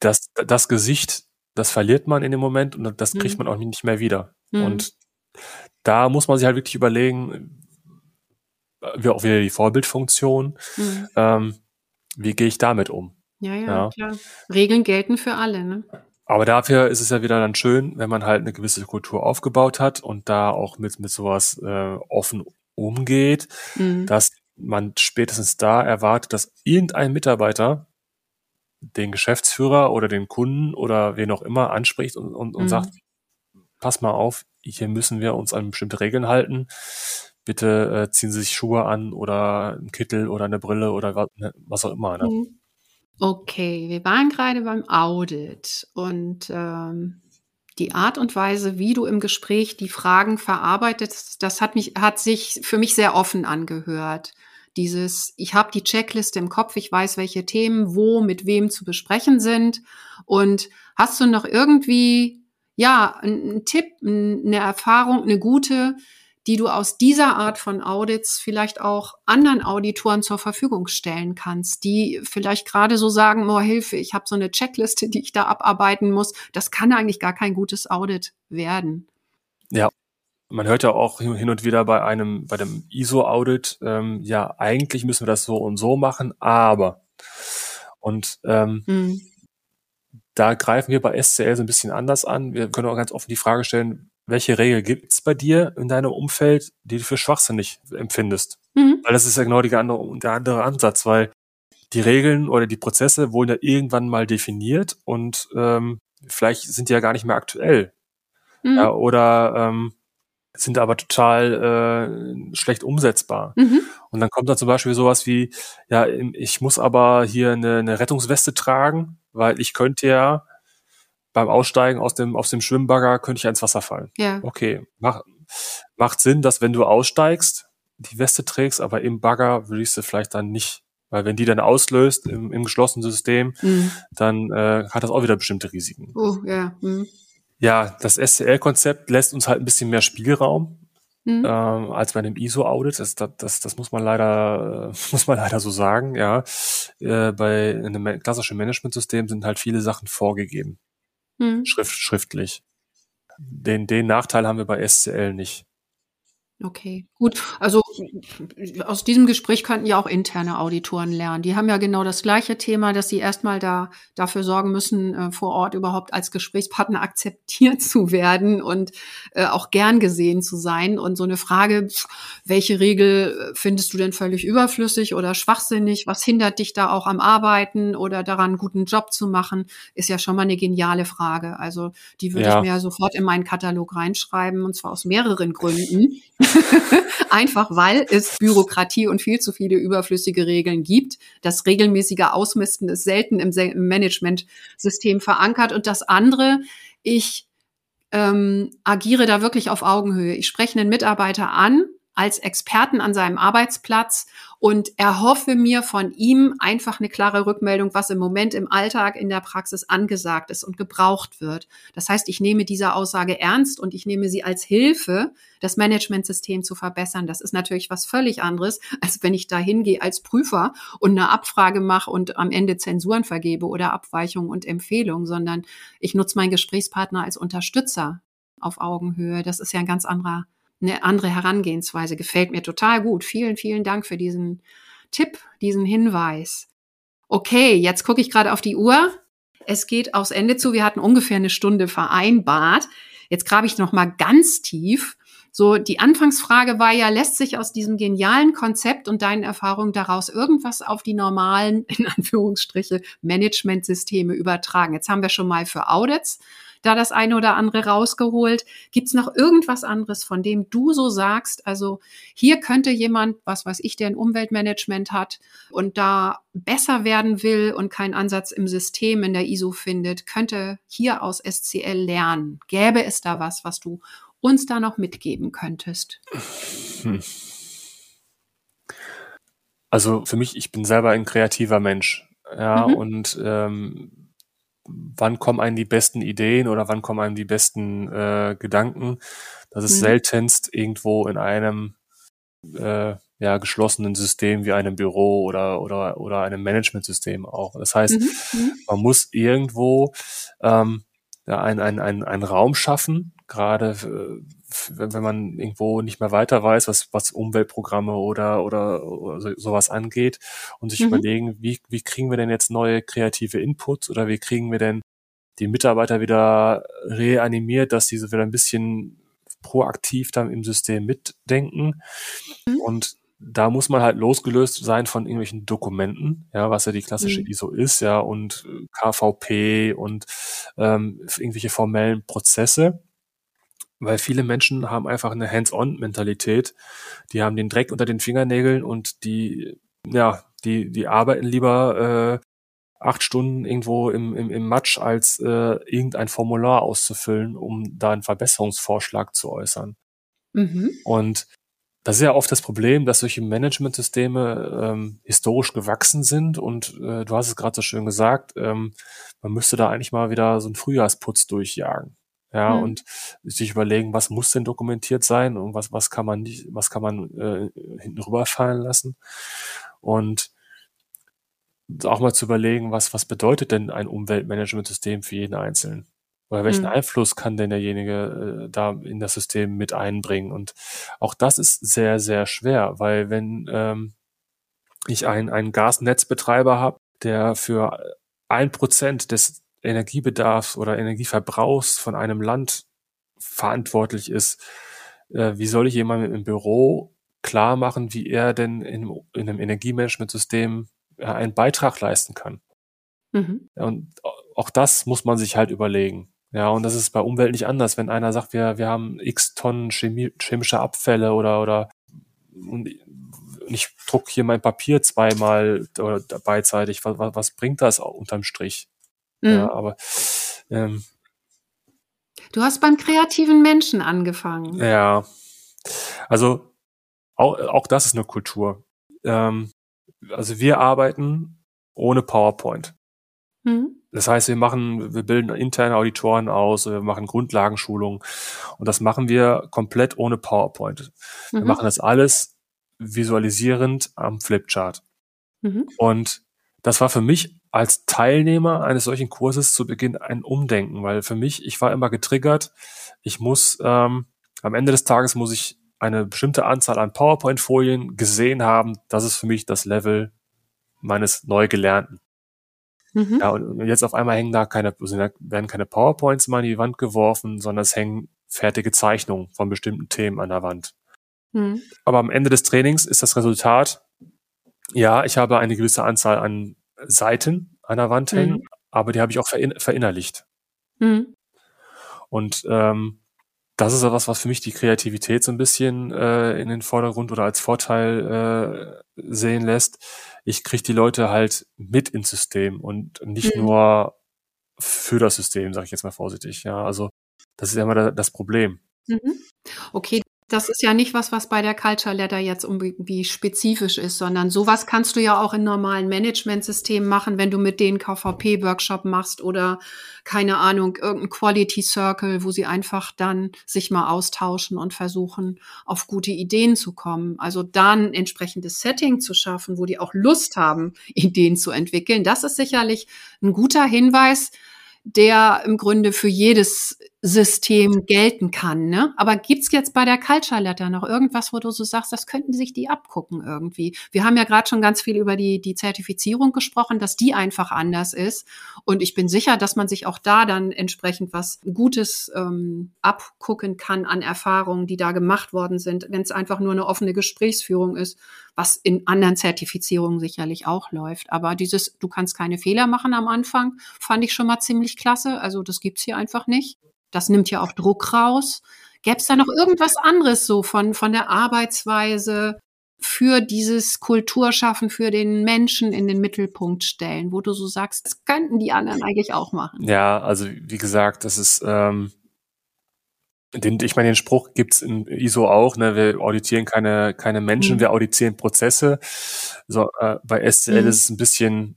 Das, das Gesicht, das verliert man in dem Moment und das kriegt mhm. man auch nicht mehr wieder. Mhm. Und da muss man sich halt wirklich überlegen, wie auch wieder die Vorbildfunktion, mhm. ähm, wie gehe ich damit um? Ja, ja, ja, klar. Regeln gelten für alle, ne? Aber dafür ist es ja wieder dann schön, wenn man halt eine gewisse Kultur aufgebaut hat und da auch mit, mit sowas äh, offen umgeht, mhm. dass man spätestens da erwartet, dass irgendein Mitarbeiter den Geschäftsführer oder den Kunden oder wen auch immer anspricht und, und, und mhm. sagt, pass mal auf, hier müssen wir uns an bestimmte Regeln halten. Bitte äh, ziehen Sie sich Schuhe an oder einen Kittel oder eine Brille oder was, ne, was auch immer. Ne? Mhm. Okay, wir waren gerade beim Audit und ähm, die Art und Weise, wie du im Gespräch die Fragen verarbeitest, das hat mich hat sich für mich sehr offen angehört. Dieses, ich habe die Checkliste im Kopf, ich weiß, welche Themen wo mit wem zu besprechen sind. Und hast du noch irgendwie, ja, einen Tipp, eine Erfahrung, eine gute, die du aus dieser Art von Audits vielleicht auch anderen Auditoren zur Verfügung stellen kannst, die vielleicht gerade so sagen, oh Hilfe, ich habe so eine Checkliste, die ich da abarbeiten muss. Das kann eigentlich gar kein gutes Audit werden. Ja, man hört ja auch hin und wieder bei einem, bei dem ISO-Audit, ähm, ja, eigentlich müssen wir das so und so machen, aber und ähm, hm. da greifen wir bei SCL so ein bisschen anders an. Wir können auch ganz offen die Frage stellen, welche Regel gibt es bei dir in deinem Umfeld, die du für schwachsinnig empfindest? Mhm. Weil das ist ja genau die andere, der andere Ansatz, weil die Regeln oder die Prozesse wurden ja irgendwann mal definiert und ähm, vielleicht sind die ja gar nicht mehr aktuell. Mhm. Ja, oder ähm, sind aber total äh, schlecht umsetzbar. Mhm. Und dann kommt da zum Beispiel sowas wie, ja, ich muss aber hier eine, eine Rettungsweste tragen, weil ich könnte ja beim Aussteigen aus dem, aus dem Schwimmbagger könnte ich ins Wasser fallen. Ja. Okay. Mach, macht Sinn, dass wenn du aussteigst, die Weste trägst, aber im Bagger würde ich sie vielleicht dann nicht. Weil wenn die dann auslöst im, im geschlossenen System, mhm. dann äh, hat das auch wieder bestimmte Risiken. Oh, ja. Mhm. Ja, das SCL-Konzept lässt uns halt ein bisschen mehr Spielraum. Mhm. Ähm, als bei einem ISO-Audit. Das, das, das, das muss man leider, muss man leider so sagen, ja. Äh, bei einem klassischen Management-System sind halt viele Sachen vorgegeben hm. schrift, schriftlich. Den, den Nachteil haben wir bei SCL nicht. Okay, gut. Also aus diesem Gespräch könnten ja auch interne Auditoren lernen. Die haben ja genau das gleiche Thema, dass sie erstmal da dafür sorgen müssen, äh, vor Ort überhaupt als Gesprächspartner akzeptiert zu werden und äh, auch gern gesehen zu sein. Und so eine Frage, welche Regel äh, findest du denn völlig überflüssig oder schwachsinnig? Was hindert dich da auch am Arbeiten oder daran, einen guten Job zu machen, ist ja schon mal eine geniale Frage. Also die würde ja. ich mir sofort in meinen Katalog reinschreiben und zwar aus mehreren Gründen. Einfach weil es Bürokratie und viel zu viele überflüssige Regeln gibt. Das regelmäßige Ausmisten ist selten im, Management-System verankert. Und das andere, ich ähm, agiere da wirklich auf Augenhöhe. Ich spreche einen Mitarbeiter an, als Experten an seinem Arbeitsplatz und erhoffe mir von ihm einfach eine klare Rückmeldung, was im Moment im Alltag in der Praxis angesagt ist und gebraucht wird. Das heißt, ich nehme diese Aussage ernst und ich nehme sie als Hilfe, das Managementsystem zu verbessern. Das ist natürlich was völlig anderes, als wenn ich da hingehe als Prüfer und eine Abfrage mache und am Ende Zensuren vergebe oder Abweichungen und Empfehlungen, sondern ich nutze meinen Gesprächspartner als Unterstützer auf Augenhöhe. Das ist ja ein ganz anderer eine andere Herangehensweise. Gefällt mir total gut. Vielen, vielen Dank für diesen Tipp, diesen Hinweis. Okay, jetzt gucke ich gerade auf die Uhr. Es geht aufs Ende zu. Wir hatten ungefähr eine Stunde vereinbart. Jetzt grabe ich noch mal ganz tief. So, die Anfangsfrage war ja, lässt sich aus diesem genialen Konzept und deinen Erfahrungen daraus irgendwas auf die normalen, in Anführungsstriche, Managementsysteme übertragen? Jetzt haben wir schon mal für Audits da das eine oder andere rausgeholt. Gibt es noch irgendwas anderes, von dem du so sagst, also hier könnte jemand, was weiß ich, der ein Umweltmanagement hat und da besser werden will und keinen Ansatz im System in der ISO findet, könnte hier aus SCL lernen. Gäbe es da was, was du uns da noch mitgeben könntest? Hm. Also für mich, ich bin selber ein kreativer Mensch. Ja, mhm. und ähm, wann kommen einem die besten Ideen oder wann kommen einem die besten äh, Gedanken. Das ist mhm. seltenst irgendwo in einem äh, ja, geschlossenen System wie einem Büro oder, oder, oder einem Managementsystem auch. Das heißt, mhm. mhm. man muss irgendwo ähm, ja, einen ein, ein, ein Raum schaffen, gerade äh, wenn, man irgendwo nicht mehr weiter weiß, was, was Umweltprogramme oder, oder, oder sowas angeht und sich mhm. überlegen, wie, wie kriegen wir denn jetzt neue kreative Inputs oder wie kriegen wir denn die Mitarbeiter wieder reanimiert, dass diese wieder ein bisschen proaktiv dann im System mitdenken. Mhm. Und da muss man halt losgelöst sein von irgendwelchen Dokumenten, ja, was ja die klassische mhm. ISO ist, ja, und KVP und ähm, irgendwelche formellen Prozesse weil viele Menschen haben einfach eine Hands-on-Mentalität. Die haben den Dreck unter den Fingernägeln und die, ja, die, die arbeiten lieber äh, acht Stunden irgendwo im, im, im Matsch, als äh, irgendein Formular auszufüllen, um da einen Verbesserungsvorschlag zu äußern. Mhm. Und das ist ja oft das Problem, dass solche Managementsysteme ähm, historisch gewachsen sind und äh, du hast es gerade so schön gesagt, ähm, man müsste da eigentlich mal wieder so einen Frühjahrsputz durchjagen. Ja, mhm. und sich überlegen, was muss denn dokumentiert sein und was, was kann man nicht, was kann man äh, hinten rüberfallen lassen. Und auch mal zu überlegen, was, was bedeutet denn ein Umweltmanagementsystem für jeden Einzelnen? Oder welchen mhm. Einfluss kann denn derjenige äh, da in das System mit einbringen? Und auch das ist sehr, sehr schwer, weil wenn ähm, ich einen, einen Gasnetzbetreiber habe, der für ein Prozent des Energiebedarfs oder Energieverbrauchs von einem Land verantwortlich ist, äh, wie soll ich jemandem im Büro klar machen, wie er denn in, in einem Energiemanagementsystem äh, einen Beitrag leisten kann? Mhm. Und auch das muss man sich halt überlegen. Ja, und das ist bei Umwelt nicht anders. Wenn einer sagt, wir, wir haben x Tonnen Chemie, chemische Abfälle oder, oder und ich druck hier mein Papier zweimal oder beidseitig, was, was bringt das unterm Strich? Mhm. Ja, aber ähm, Du hast beim kreativen Menschen angefangen. Ja. Also auch, auch das ist eine Kultur. Ähm, also wir arbeiten ohne PowerPoint. Mhm. Das heißt, wir machen, wir bilden interne Auditoren aus, wir machen Grundlagenschulungen und das machen wir komplett ohne PowerPoint. Wir mhm. machen das alles visualisierend am Flipchart. Mhm. Und das war für mich als Teilnehmer eines solchen Kurses zu Beginn ein Umdenken, weil für mich, ich war immer getriggert, ich muss, ähm, am Ende des Tages muss ich eine bestimmte Anzahl an PowerPoint-Folien gesehen haben. Das ist für mich das Level meines Neugelernten. Mhm. Ja, und jetzt auf einmal hängen da keine, werden keine PowerPoints mal in die Wand geworfen, sondern es hängen fertige Zeichnungen von bestimmten Themen an der Wand. Mhm. Aber am Ende des Trainings ist das Resultat, ja, ich habe eine gewisse Anzahl an Seiten an der Wand hängen, mhm. aber die habe ich auch verin verinnerlicht. Mhm. Und ähm, das ist etwas, was für mich die Kreativität so ein bisschen äh, in den Vordergrund oder als Vorteil äh, sehen lässt. Ich kriege die Leute halt mit ins System und nicht mhm. nur für das System, sage ich jetzt mal vorsichtig. Ja, also das ist ja immer das Problem. Mhm. Okay, das ist ja nicht was, was bei der Culture Letter jetzt irgendwie spezifisch ist, sondern sowas kannst du ja auch in normalen Managementsystemen machen, wenn du mit denen KVP-Workshop machst oder keine Ahnung, irgendein Quality Circle, wo sie einfach dann sich mal austauschen und versuchen, auf gute Ideen zu kommen. Also dann entsprechendes Setting zu schaffen, wo die auch Lust haben, Ideen zu entwickeln. Das ist sicherlich ein guter Hinweis, der im Grunde für jedes System gelten kann. Ne? Aber gibt's jetzt bei der Culture Letter noch irgendwas, wo du so sagst, das könnten sich die abgucken irgendwie? Wir haben ja gerade schon ganz viel über die, die Zertifizierung gesprochen, dass die einfach anders ist. Und ich bin sicher, dass man sich auch da dann entsprechend was Gutes ähm, abgucken kann an Erfahrungen, die da gemacht worden sind, wenn es einfach nur eine offene Gesprächsführung ist, was in anderen Zertifizierungen sicherlich auch läuft. Aber dieses, du kannst keine Fehler machen am Anfang, fand ich schon mal ziemlich klasse. Also das gibt's hier einfach nicht. Das nimmt ja auch Druck raus. Gäbe es da noch irgendwas anderes so von, von der Arbeitsweise für dieses Kulturschaffen, für den Menschen in den Mittelpunkt stellen, wo du so sagst, das könnten die anderen eigentlich auch machen? Ja, also wie gesagt, das ist, ähm, den, ich meine, den Spruch gibt's in ISO auch, ne, wir auditieren keine, keine Menschen, mhm. wir auditieren Prozesse. So, äh, bei SCL mhm. ist es ein bisschen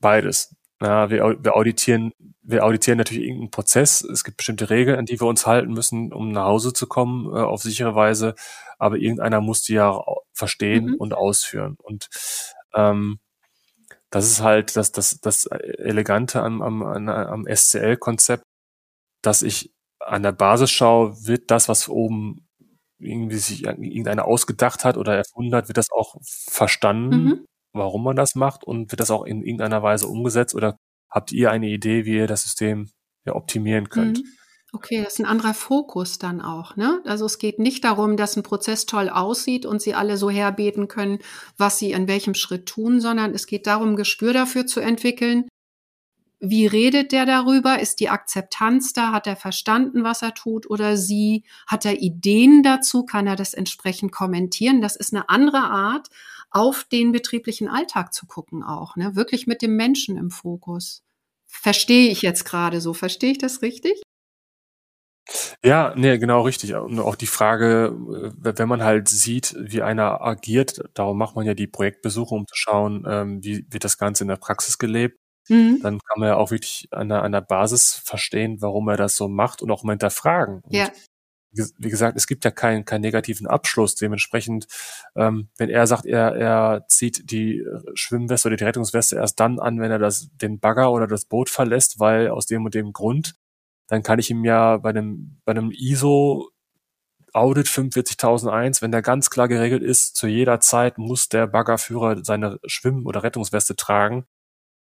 beides. Ja, wir, wir auditieren, wir auditieren natürlich irgendeinen Prozess. Es gibt bestimmte Regeln, an die wir uns halten müssen, um nach Hause zu kommen, äh, auf sichere Weise. Aber irgendeiner muss die ja verstehen mhm. und ausführen. Und ähm, das ist halt das, das, das Elegante am, am, am SCL-Konzept, dass ich an der Basis schaue, wird das, was oben irgendwie sich irgendeiner ausgedacht hat oder erfunden hat, wird das auch verstanden mhm warum man das macht und wird das auch in irgendeiner Weise umgesetzt oder habt ihr eine Idee, wie ihr das System ja, optimieren könnt? Mhm. Okay, das ist ein anderer Fokus dann auch. Ne? Also es geht nicht darum, dass ein Prozess toll aussieht und sie alle so herbeten können, was sie in welchem Schritt tun, sondern es geht darum, Gespür dafür zu entwickeln. Wie redet der darüber? Ist die Akzeptanz da? Hat er verstanden, was er tut oder sie? Hat er Ideen dazu? Kann er das entsprechend kommentieren? Das ist eine andere Art, auf den betrieblichen Alltag zu gucken auch, ne? wirklich mit dem Menschen im Fokus. Verstehe ich jetzt gerade so? Verstehe ich das richtig? Ja, nee, genau richtig. Und auch die Frage, äh, wenn man halt sieht, wie einer agiert, darum macht man ja die Projektbesuche, um zu schauen, ähm, wie wird das Ganze in der Praxis gelebt. mhm. dann kann man ja auch wirklich an der, an der Basis verstehen, warum er das so macht und auch mal hinterfragen. Und ja. Wie gesagt, es gibt ja keinen, keinen negativen Abschluss. Dementsprechend, ähm, wenn er sagt, er, er zieht die Schwimmweste oder die Rettungsweste erst dann an, wenn er das, den Bagger oder das Boot verlässt, weil aus dem und dem Grund, dann kann ich ihm ja bei einem, bei einem ISO Audit 45001, wenn der ganz klar geregelt ist, zu jeder Zeit muss der Baggerführer seine Schwimm- oder Rettungsweste tragen,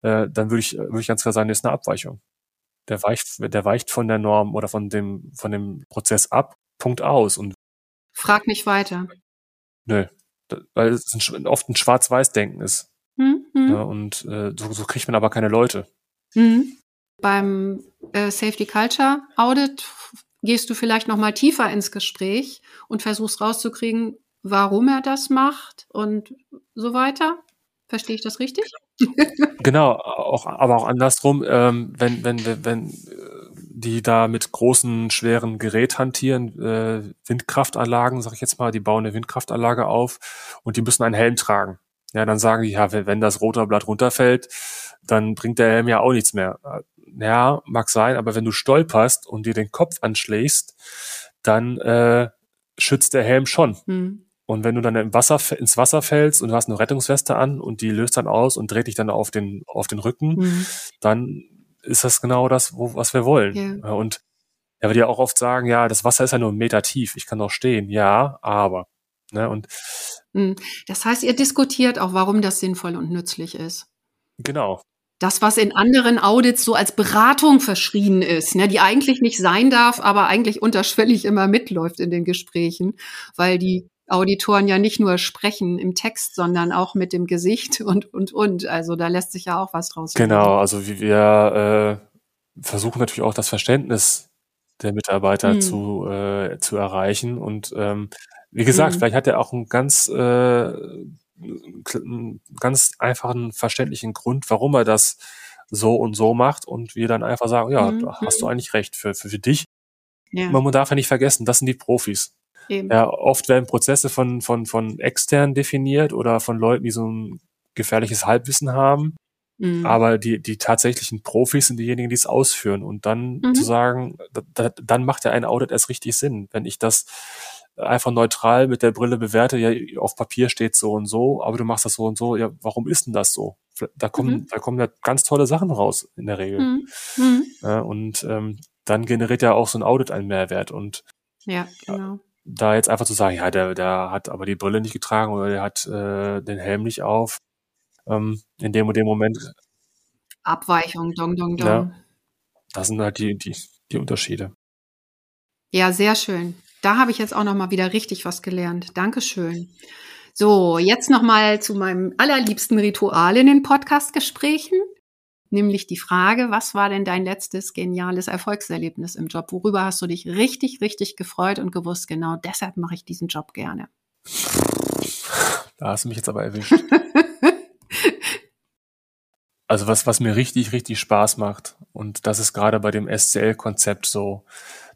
äh, dann würde ich, würde ich ganz klar sagen, das ist eine Abweichung. Der weicht, der weicht von der Norm oder von dem, von dem Prozess ab, Punkt aus. Und Frag nicht weiter. Nö, weil es ein, oft ein Schwarz-Weiß-Denken ist. Mhm. Ja, und äh, so, so kriegt man aber keine Leute. Mhm. Beim äh, Safety Culture Audit gehst du vielleicht noch mal tiefer ins Gespräch und versuchst rauszukriegen, warum er das macht und so weiter. Verstehe ich das richtig? Genau, auch, aber auch andersrum, ähm, wenn, wenn, wenn, wenn die da mit großen, schweren Gerät hantieren, äh, Windkraftanlagen, sag ich jetzt mal, die bauen eine Windkraftanlage auf und die müssen einen Helm tragen. Ja, dann sagen die, ja, wenn das Rotorblatt runterfällt, dann bringt der Helm ja auch nichts mehr ja, mag sein, aber wenn du stolperst und dir den Kopf anschlägst, dann äh, schützt der Helm schon. Mhm. Und wenn du dann im Wasser, ins Wasser fällst und du hast eine Rettungsweste an und die löst dann aus und dreht dich dann auf den, auf den Rücken, mhm. dann ist das genau das, wo, was wir wollen. Yeah. Und er würde ja auch oft sagen, ja, das Wasser ist ja nur einen Meter tief, ich kann doch stehen. Ja, aber. Ne, und hm. das heißt, ihr diskutiert auch, warum das sinnvoll und nützlich ist. Genau das, was in anderen Audits so als Beratung verschrien ist, ne, die eigentlich nicht sein darf, aber eigentlich unterschwellig immer mitläuft in den Gesprächen, weil die Auditoren ja nicht nur sprechen im Text, sondern auch mit dem Gesicht und, und, und. Also da lässt sich ja auch was draus Genau, also wir äh, versuchen natürlich auch das Verständnis der Mitarbeiter hm. zu, äh, zu erreichen. Und ähm, wie gesagt, hm. vielleicht hat er auch ein ganz äh, einen ganz einfachen, verständlichen Grund, warum er das so und so macht und wir dann einfach sagen, ja, mhm. hast du eigentlich recht für, für, für dich. Ja. Man darf ja nicht vergessen, das sind die Profis. Eben. Ja, oft werden Prozesse von, von, von extern definiert oder von Leuten, die so ein gefährliches Halbwissen haben. Mhm. Aber die, die tatsächlichen Profis sind diejenigen, die es ausführen. Und dann mhm. zu sagen, da, da, dann macht ja ein Audit erst richtig Sinn. Wenn ich das einfach neutral mit der Brille bewerte, ja, auf Papier steht so und so, aber du machst das so und so, ja, warum ist denn das so? Da kommen, mhm. da kommen ja ganz tolle Sachen raus in der Regel. Mhm. Mhm. Ja, und ähm, dann generiert ja auch so ein Audit einen Mehrwert. Und ja, genau. Da jetzt einfach zu sagen, ja, der, der hat aber die Brille nicht getragen oder der hat äh, den Helm nicht auf, ähm, in dem und dem Moment. Abweichung, dong, dong, dong. Ja, das sind halt die, die, die Unterschiede. Ja, sehr schön. Da habe ich jetzt auch noch mal wieder richtig was gelernt. Dankeschön. So, jetzt noch mal zu meinem allerliebsten Ritual in den Podcast-Gesprächen, nämlich die Frage, was war denn dein letztes geniales Erfolgserlebnis im Job? Worüber hast du dich richtig, richtig gefreut und gewusst, genau deshalb mache ich diesen Job gerne? Da hast du mich jetzt aber erwischt. also was, was mir richtig, richtig Spaß macht, und das ist gerade bei dem SCL-Konzept so,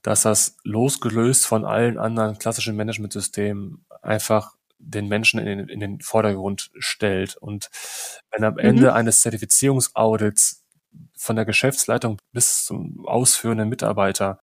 dass das losgelöst von allen anderen klassischen Managementsystemen einfach den Menschen in den, in den Vordergrund stellt. Und wenn am Ende mhm. eines Zertifizierungsaudits von der Geschäftsleitung bis zum ausführenden Mitarbeiter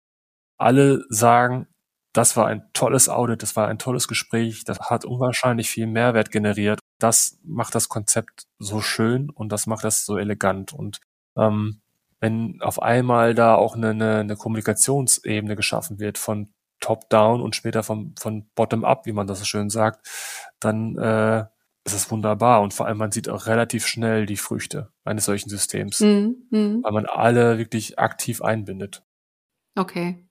alle sagen, das war ein tolles Audit, das war ein tolles Gespräch, das hat unwahrscheinlich viel Mehrwert generiert. Das macht das Konzept so schön und das macht das so elegant. Und ähm, wenn auf einmal da auch eine, eine, eine Kommunikationsebene geschaffen wird von Top-Down und später von, von Bottom-up, wie man das so schön sagt, dann äh, ist es wunderbar. Und vor allem, man sieht auch relativ schnell die Früchte eines solchen Systems, mhm. mhm. weil man alle wirklich aktiv einbindet. Okay.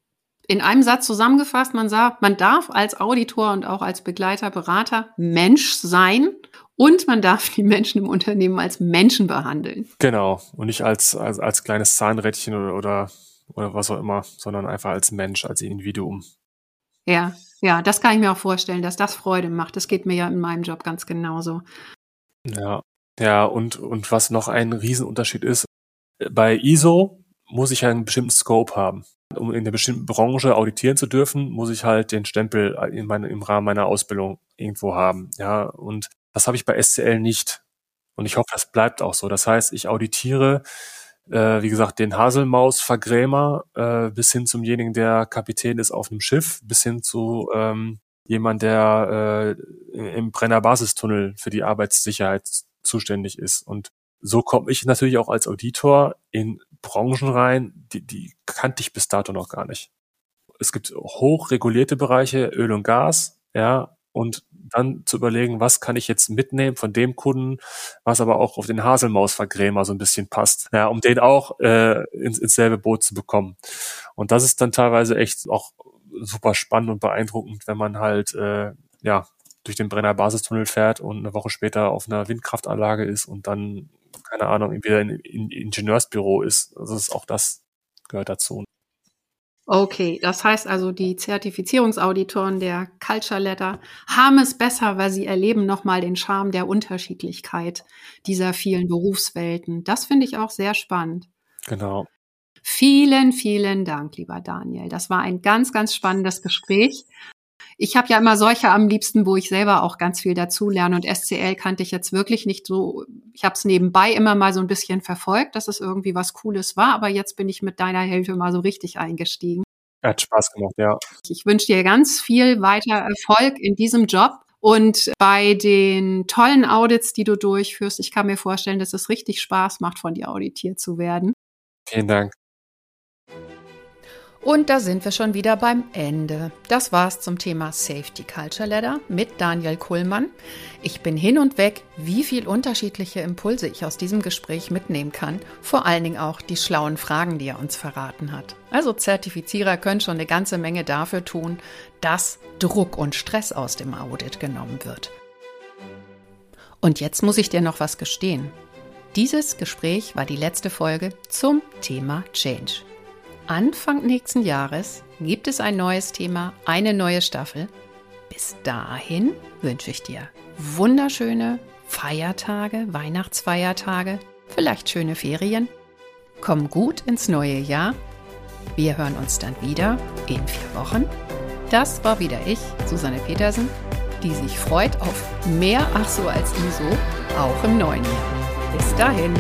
In einem Satz zusammengefasst, man sagt, man darf als Auditor und auch als Begleiter, Berater Mensch sein und man darf die Menschen im Unternehmen als Menschen behandeln. Genau. Und nicht als, als, als kleines Zahnrädchen oder, oder, oder was auch immer, sondern einfach als Mensch, als Individuum. Ja, ja, das kann ich mir auch vorstellen, dass das Freude macht. Das geht mir ja in meinem Job ganz genauso. Ja, ja, und, und was noch ein Riesenunterschied ist, bei ISO muss ich einen bestimmten Scope haben. Um in einer bestimmten Branche auditieren zu dürfen, muss ich halt den Stempel in meine, im Rahmen meiner Ausbildung irgendwo haben. Ja, und das habe ich bei SCL nicht. Und ich hoffe, das bleibt auch so. Das heißt, ich auditiere, äh, wie gesagt, den Haselmaus-Vergrämer äh, bis hin zumjenigen, der Kapitän ist auf einem Schiff, bis hin zu ähm, jemand, der äh, im Brenner-Basistunnel für die Arbeitssicherheit zuständig ist. Und so komme ich natürlich auch als Auditor in Branchen rein, die, die kannte ich bis dato noch gar nicht. Es gibt hochregulierte Bereiche, Öl und Gas, ja, und dann zu überlegen, was kann ich jetzt mitnehmen von dem Kunden, was aber auch auf den Haselmausvergrämer so ein bisschen passt, ja, um den auch äh, ins, ins selbe Boot zu bekommen. Und das ist dann teilweise echt auch super spannend und beeindruckend, wenn man halt äh, ja durch den Brenner Basistunnel fährt und eine Woche später auf einer Windkraftanlage ist und dann keine Ahnung wieder in, in Ingenieursbüro ist. Also ist auch das gehört dazu. Okay, das heißt also, die Zertifizierungsauditoren der Culture Letter haben es besser, weil sie erleben nochmal den Charme der Unterschiedlichkeit dieser vielen Berufswelten. Das finde ich auch sehr spannend. Genau. Vielen, vielen Dank, lieber Daniel. Das war ein ganz, ganz spannendes Gespräch. Ich habe ja immer solche am liebsten, wo ich selber auch ganz viel dazu lerne. Und SCL kannte ich jetzt wirklich nicht so. Ich habe es nebenbei immer mal so ein bisschen verfolgt, dass es irgendwie was Cooles war. Aber jetzt bin ich mit deiner Hilfe mal so richtig eingestiegen. Hat Spaß gemacht, ja. Ich wünsche dir ganz viel weiter Erfolg in diesem Job. Und bei den tollen Audits, die du durchführst, ich kann mir vorstellen, dass es richtig Spaß macht, von dir auditiert zu werden. Vielen Dank. Und da sind wir schon wieder beim Ende. Das war's zum Thema Safety Culture Ladder mit Daniel Kuhlmann. Ich bin hin und weg, wie viel unterschiedliche Impulse ich aus diesem Gespräch mitnehmen kann. Vor allen Dingen auch die schlauen Fragen, die er uns verraten hat. Also Zertifizierer können schon eine ganze Menge dafür tun, dass Druck und Stress aus dem Audit genommen wird. Und jetzt muss ich dir noch was gestehen. Dieses Gespräch war die letzte Folge zum Thema Change. Anfang nächsten Jahres gibt es ein neues Thema, eine neue Staffel. Bis dahin wünsche ich dir wunderschöne Feiertage, Weihnachtsfeiertage, vielleicht schöne Ferien. Komm gut ins neue Jahr. Wir hören uns dann wieder in vier Wochen. Das war wieder ich, Susanne Petersen, die sich freut auf mehr Ach so als ISO, auch im neuen Jahr. Bis dahin.